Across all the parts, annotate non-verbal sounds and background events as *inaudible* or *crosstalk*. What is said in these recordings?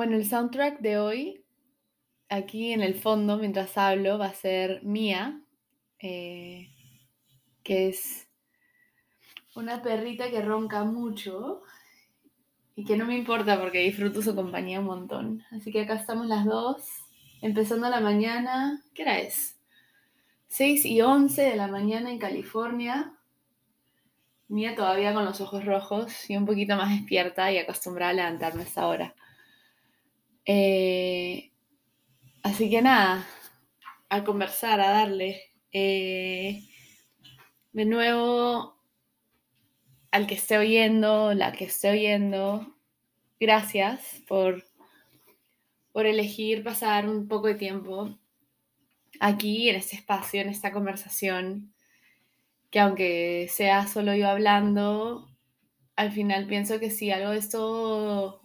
Bueno, el soundtrack de hoy, aquí en el fondo, mientras hablo, va a ser Mía, eh, que es una perrita que ronca mucho y que no me importa porque disfruto su compañía un montón. Así que acá estamos las dos, empezando la mañana. ¿Qué hora es? 6 y 11 de la mañana en California. Mía todavía con los ojos rojos y un poquito más despierta y acostumbrada a levantarme a esta hora. Eh, así que nada, a conversar, a darle. Eh, de nuevo, al que esté oyendo, la que esté oyendo, gracias por, por elegir pasar un poco de tiempo aquí, en este espacio, en esta conversación que aunque sea solo yo hablando, al final pienso que si algo de esto,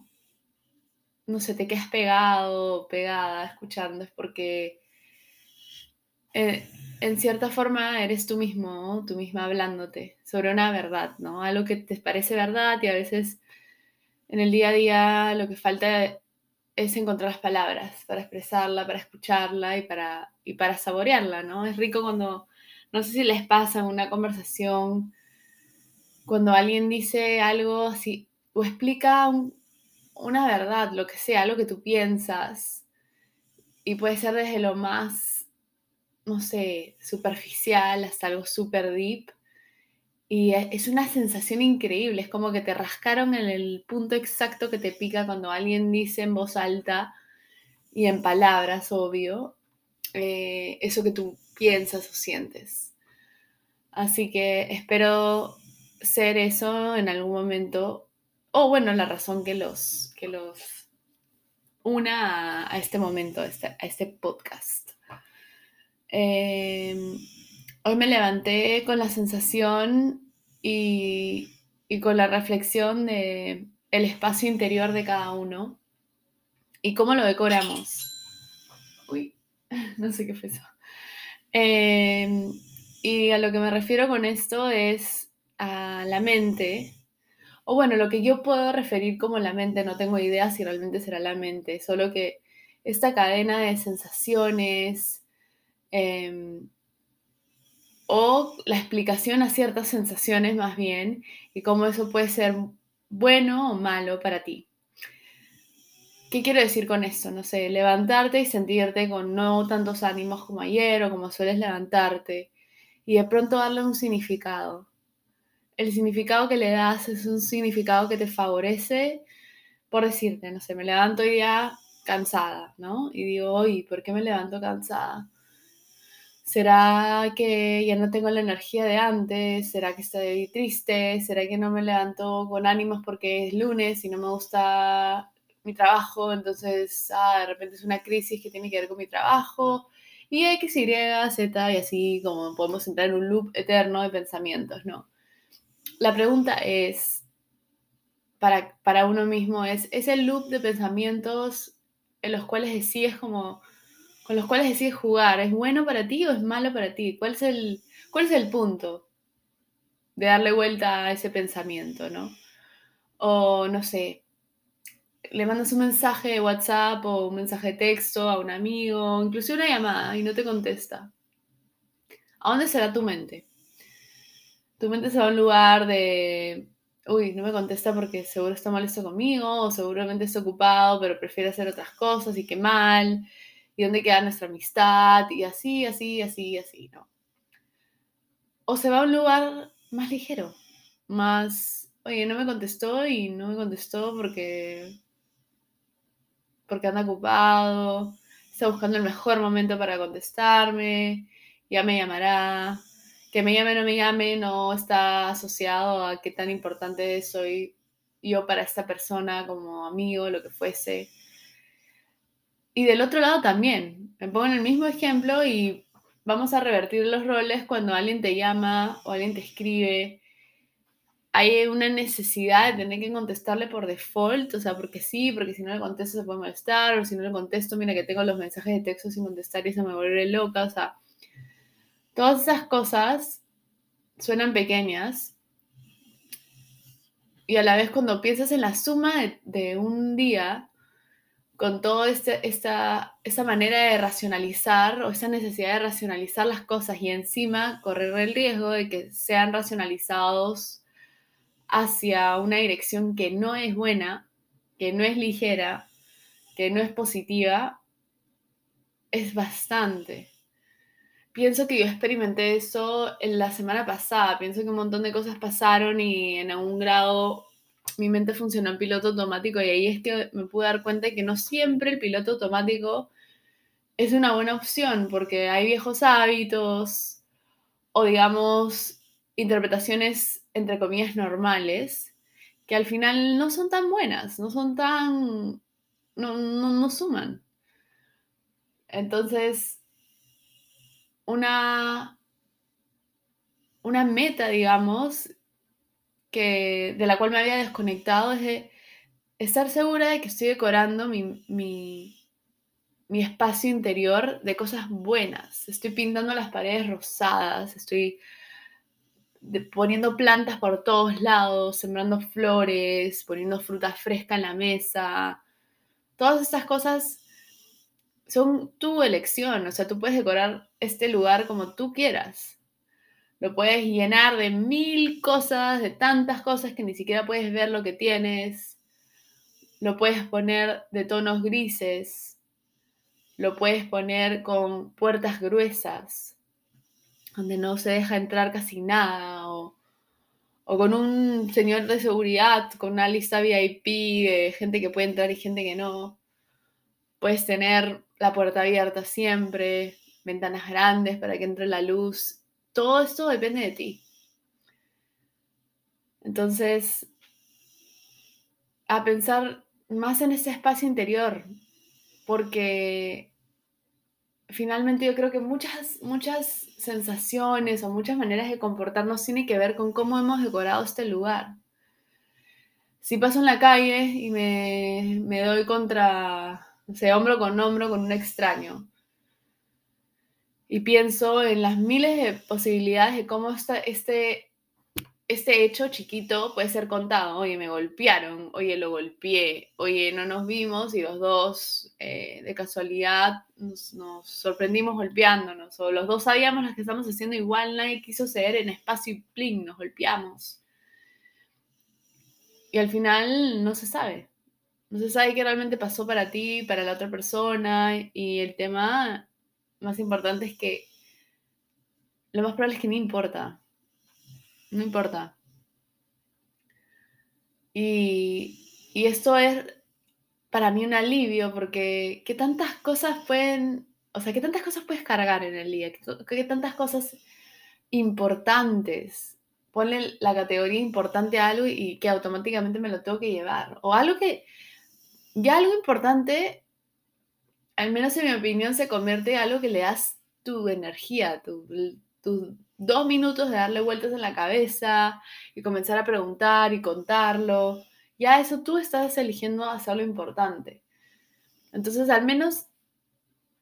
no sé, te quedas pegado, pegada, escuchando, es porque eh, en cierta forma eres tú mismo, tú misma hablándote sobre una verdad, ¿no? Algo que te parece verdad y a veces en el día a día lo que falta es encontrar las palabras para expresarla, para escucharla y para, y para saborearla, ¿no? Es rico cuando no sé si les pasa en una conversación cuando alguien dice algo así o explica una verdad, lo que sea, lo que tú piensas. Y puede ser desde lo más, no sé, superficial hasta algo super deep. Y e, es una sensación increíble, es como que te rascaron en el punto exacto que te pica cuando alguien dice en voz alta y en palabras, obvio, eh, eso que tú piensas o sientes. Así que espero ser eso en algún momento, o bueno, la razón que los, que los una a, este momento, a este, este podcast. Em, hoy me levanté con la sensación y, y con la reflexión de el espacio interior de cada uno y cómo lo decoramos. Uy, *laughs* no sé qué fue eso. Em, y a lo que me refiero con esto es a la mente, o bueno, lo que yo puedo referir como la mente, no tengo idea si realmente será la mente, solo que esta cadena de sensaciones em, o la explicación a ciertas sensaciones más bien y cómo eso puede ser bueno o malo para ti. ¿Qué quiero decir con esto? No sé, levantarte y sentirte con no tantos ánimos como ayer o como sueles levantarte y de pronto darle un significado. El significado que le das es un significado que te favorece, por decirte, no sé, me levanto ya cansada, ¿no? Y digo, oye, ¿por qué me levanto cansada? ¿Será que ya no tengo la energía de antes? ¿Será que estoy triste? ¿Será que no me levanto con ánimos porque es lunes y no me gusta mi trabajo? Entonces, ah, de repente es una crisis que tiene que ver con mi trabajo. Y X, Y, Z, y así como podemos entrar en un loop eterno de pensamientos, ¿no? La pregunta es, para, para uno mismo, es, ¿es el loop de pensamientos en los cuales decides como, con los cuales decides jugar, ¿es bueno para ti o es malo para ti? ¿Cuál es el, cuál es el punto de darle vuelta a ese pensamiento, ¿no? O no sé, le mandas un mensaje de WhatsApp o un mensaje de texto a un amigo, inclusive una llamada y no te contesta. ¿A dónde será tu mente? Tu mente se va a un lugar de, uy, no me contesta porque seguro está molesto conmigo o seguramente está ocupado, pero prefiere hacer otras cosas y qué mal. ¿Y dónde queda nuestra amistad? Y así, así, así, así, ¿no? O se va a un lugar más ligero, más, oye, no me contestó y no me contestó porque porque anda ocupado, está buscando el mejor momento para contestarme, ya me llamará, que me llame o no me llame no está asociado a qué tan importante soy yo para esta persona como amigo, lo que fuese. Y del otro lado también, me pongo en el mismo ejemplo y vamos a revertir los roles cuando alguien te llama o alguien te escribe hay una necesidad de tener que contestarle por default, o sea, porque sí, porque si no le contesto se puede molestar, o si no le contesto, mira que tengo los mensajes de texto sin contestar y se me vuelve loca, o sea, todas esas cosas suenan pequeñas, y a la vez cuando piensas en la suma de, un día, con toda este, esta, esta manera de racionalizar o esa necesidad de racionalizar las cosas y encima correr el riesgo de que sean racionalizados hacia una dirección que no es buena, que no es ligera, que no es positiva, es bastante. Pienso que yo experimenté eso en la semana pasada, pienso que un montón de cosas pasaron y en algún grado mi mente funcionó en piloto automático y ahí es que me pude dar cuenta que no siempre el piloto automático es una buena opción porque hay viejos hábitos o digamos interpretaciones entre comillas normales que al final no son tan buenas, no son tan, no, no, suman. Entonces, una, una meta, digamos, que, de la cual me había desconectado es de estar segura de que estoy decorando mi, mi, mi espacio interior de cosas buenas. Estoy pintando las paredes rosadas, estoy poniendo plantas por todos lados, sembrando flores, poniendo fruta fresca en la mesa. Todas estas cosas son tu elección, o sea, tú puedes decorar este lugar como tú quieras. Lo puedes llenar de mil cosas, de tantas cosas que ni siquiera puedes ver lo que tienes. Lo puedes poner de tonos grises. Lo puedes poner con puertas gruesas donde no se deja entrar casi nada, o, con un señor de seguridad, con una lista VIP de gente que puede entrar y gente que no. Puedes tener la puerta abierta siempre, ventanas grandes para que entre la luz. Todo esto depende de ti. Entonces, a pensar más en ese espacio interior, porque finalmente yo creo que muchas, muchas sensaciones o muchas maneras de comportarnos tienen que ver con cómo hemos decorado este lugar. Si paso en la calle y me, me doy contra, no sé, hombro con hombro con un extraño, y pienso en las miles de posibilidades de cómo este este hecho chiquito puede ser contado. Oye, me golpearon, oye, lo golpeé, oye, no nos vimos y los dos eh, de casualidad nos, sorprendimos golpeándonos, o los dos sabíamos las que estamos haciendo igual, nadie quiso ceder en espacio y plin, nos golpeamos. Y al final no se sabe. No se sabe qué realmente pasó para ti, para la otra persona, y el tema más importante es que lo más probable es que no importa no importa. Y, esto es para mí un alivio porque qué tantas cosas pueden, o sea, qué tantas cosas puedes cargar en el día, qué, tantas cosas importantes. Ponle la categoría importante a algo y que automáticamente me lo tengo que llevar. O algo que, ya algo importante, al menos en mi opinión, se convierte en algo que le das tu energía, tu, tu dos minutos de darle vueltas en la cabeza y comenzar a preguntar y contarlo. Ya eso tú estás eligiendo hacerlo importante. Entonces, al menos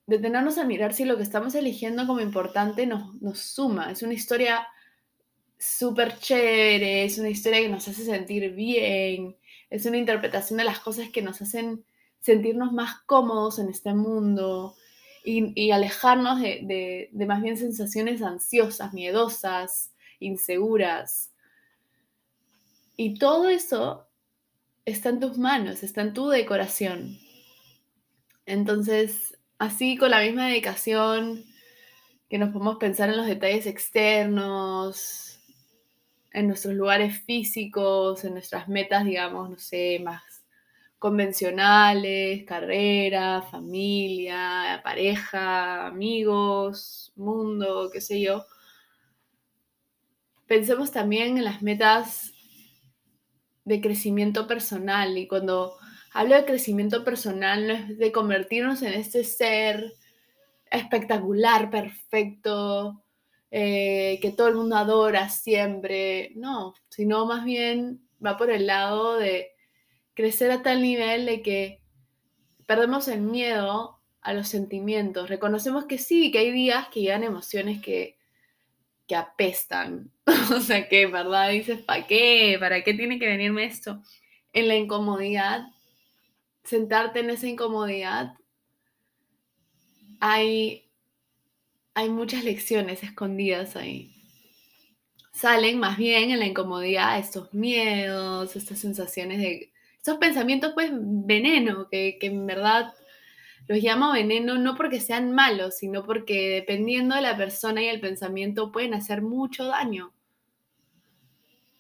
detenernos a mirar si lo que estamos eligiendo como importante nos, nos suma. Es una historia súper chévere, es una historia que nos hace sentir bien, es una interpretación de las cosas que nos hacen sentirnos más cómodos en este mundo, y, alejarnos de, más bien sensaciones ansiosas, miedosas, inseguras. Y todo eso está en tus manos, está en tu decoración. Entonces, así con la misma dedicación que nos podemos pensar en los detalles externos, en nuestros lugares físicos, en nuestras metas, digamos, no sé, más convencionales, carrera, familia, pareja, amigos, mundo, qué sé yo. Pensemos también en las metas de crecimiento personal y cuando hablo de crecimiento personal no es de convertirnos en este ser espectacular, perfecto, eh, que todo el mundo adora siempre, no, sino más bien va por el lado de crecer a tal nivel de que perdemos el miedo a los sentimientos. Reconocemos que sí, que hay días que llegan emociones que que apestan. *laughs* o sea, que verdad dices, ¿para qué? ¿Para qué tiene que venirme esto? En la incomodidad, sentarte en esa incomodidad, hay, hay muchas lecciones escondidas ahí. Salen más bien en la incomodidad estos miedos, estas sensaciones de... Estos pensamientos, pues, veneno, que, que en verdad los llamo veneno no porque sean malos, sino porque dependiendo de la persona y el pensamiento pueden hacer mucho daño.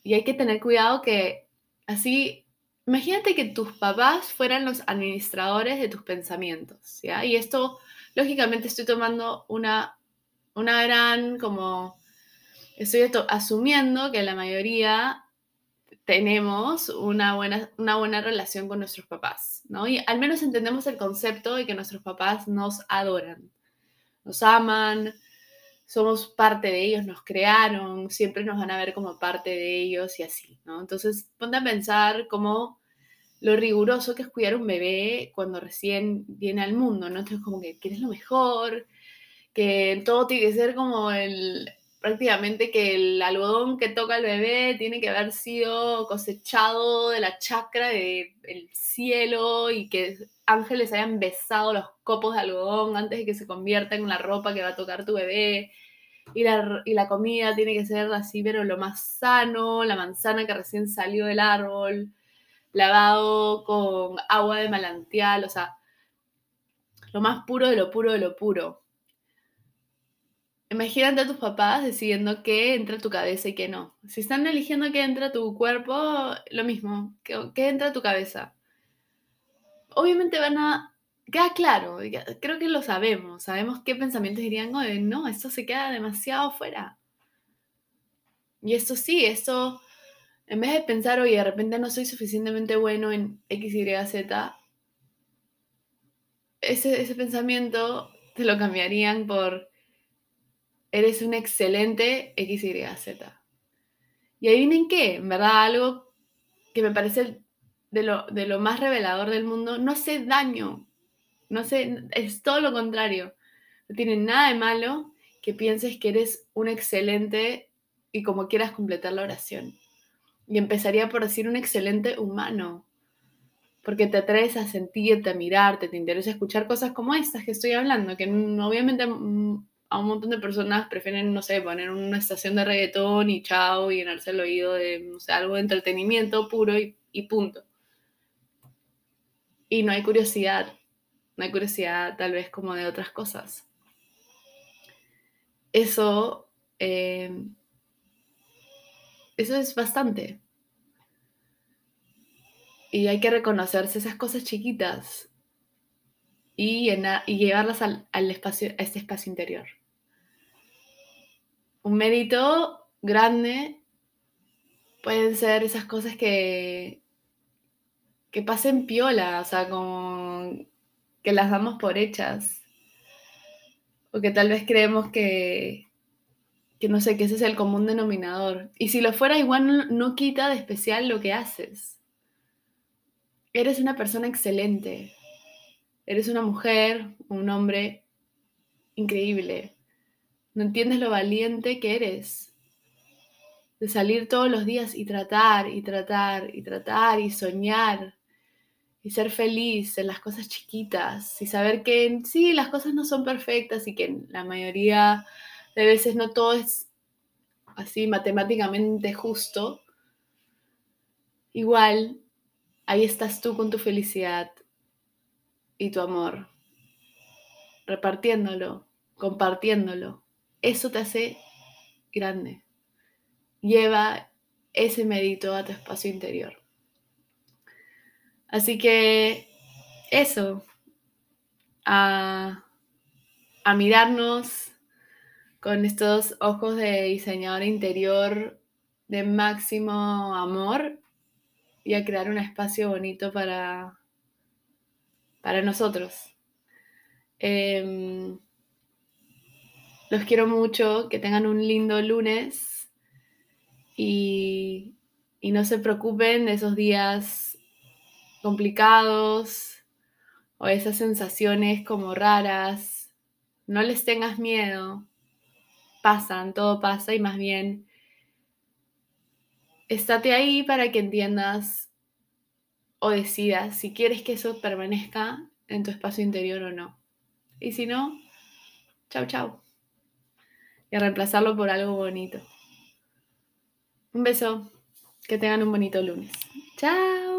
Y hay que tener cuidado que así, imagínate que tus papás fueran los administradores de tus pensamientos, ¿ya? Y esto, lógicamente, estoy tomando una, una gran, como, estoy asumiendo que la mayoría tenemos una buena, una buena relación con nuestros papás, ¿no? Y al menos entendemos el concepto de que nuestros papás nos adoran, nos aman, somos parte de ellos, nos crearon, siempre nos van a ver como parte de ellos y así, ¿no? Entonces, ponte a pensar cómo lo riguroso que es cuidar un bebé cuando recién viene al mundo, ¿no? Entonces, como que quieres lo mejor, que todo tiene que ser como el, prácticamente que el algodón que toca el bebé tiene que haber sido cosechado de la chacra del cielo y que ángeles hayan besado los copos de algodón antes de que se convierta en la ropa que va a tocar tu bebé. Y la, y la comida tiene que ser así, pero lo más sano, la manzana que recién salió del árbol, lavado con agua de malantial, o sea, lo más puro de lo puro de lo puro. Imagínate a tus papás decidiendo qué entra a tu cabeza y qué no. Si están eligiendo qué entra a tu cuerpo, lo mismo, qué, entra a tu cabeza. Obviamente van a... Queda claro, creo que lo sabemos, sabemos qué pensamientos dirían, no, esto se queda demasiado fuera. Y esto sí, esto, en vez de pensar, oye, de repente no soy suficientemente bueno en X, Y, Z, ese, ese pensamiento te lo cambiarían por eres un excelente XYZ. Y ahí vienen qué, en verdad, algo que me parece de lo, de lo más revelador del mundo, no hace daño, no sé, es todo lo contrario. No tiene nada de malo que pienses que eres un excelente y como quieras completar la oración. Y empezaría por decir un excelente humano, porque te atreves a sentirte, a mirarte, te interesa escuchar cosas como estas que estoy hablando, que obviamente mm, a un montón de personas prefieren, no sé, poner una estación de reggaetón y chao y llenarse el oído de, no sé, algo de entretenimiento puro y, punto. Y no hay curiosidad, no hay curiosidad tal vez como de otras cosas. Eso, eh, eso es bastante. Y hay que reconocerse esas cosas chiquitas y, y llevarlas al, al espacio, a este espacio interior un mérito grande pueden ser esas cosas que, que pasen piola, o sea, como que las damos por hechas. O que tal vez creemos que, que no sé, que ese es el común denominador. Y si lo fuera, igual no, no quita de especial lo que haces. Eres una persona excelente. Eres una mujer, un hombre increíble. No entiendes lo valiente que eres. De salir todos los días y tratar y tratar y tratar y soñar y ser feliz en las cosas chiquitas y saber que sí, las cosas no son perfectas y que la mayoría de veces no todo es así matemáticamente justo. Igual, ahí estás tú con tu felicidad y tu amor, repartiéndolo, compartiéndolo eso te hace grande. Lleva ese mérito a tu espacio interior. Así que eso, a, a mirarnos con estos ojos de diseñador interior de máximo amor y a crear un espacio bonito para, para nosotros. Em, los quiero mucho, que tengan un lindo lunes y, y no se preocupen de esos días complicados o esas sensaciones como raras. No les tengas miedo, pasan, todo pasa y más bien estate ahí para que entiendas o decidas si quieres que eso permanezca en tu espacio interior o no. Y si no, chao, chao y a reemplazarlo por algo bonito. Un beso, que tengan un bonito lunes. Chao.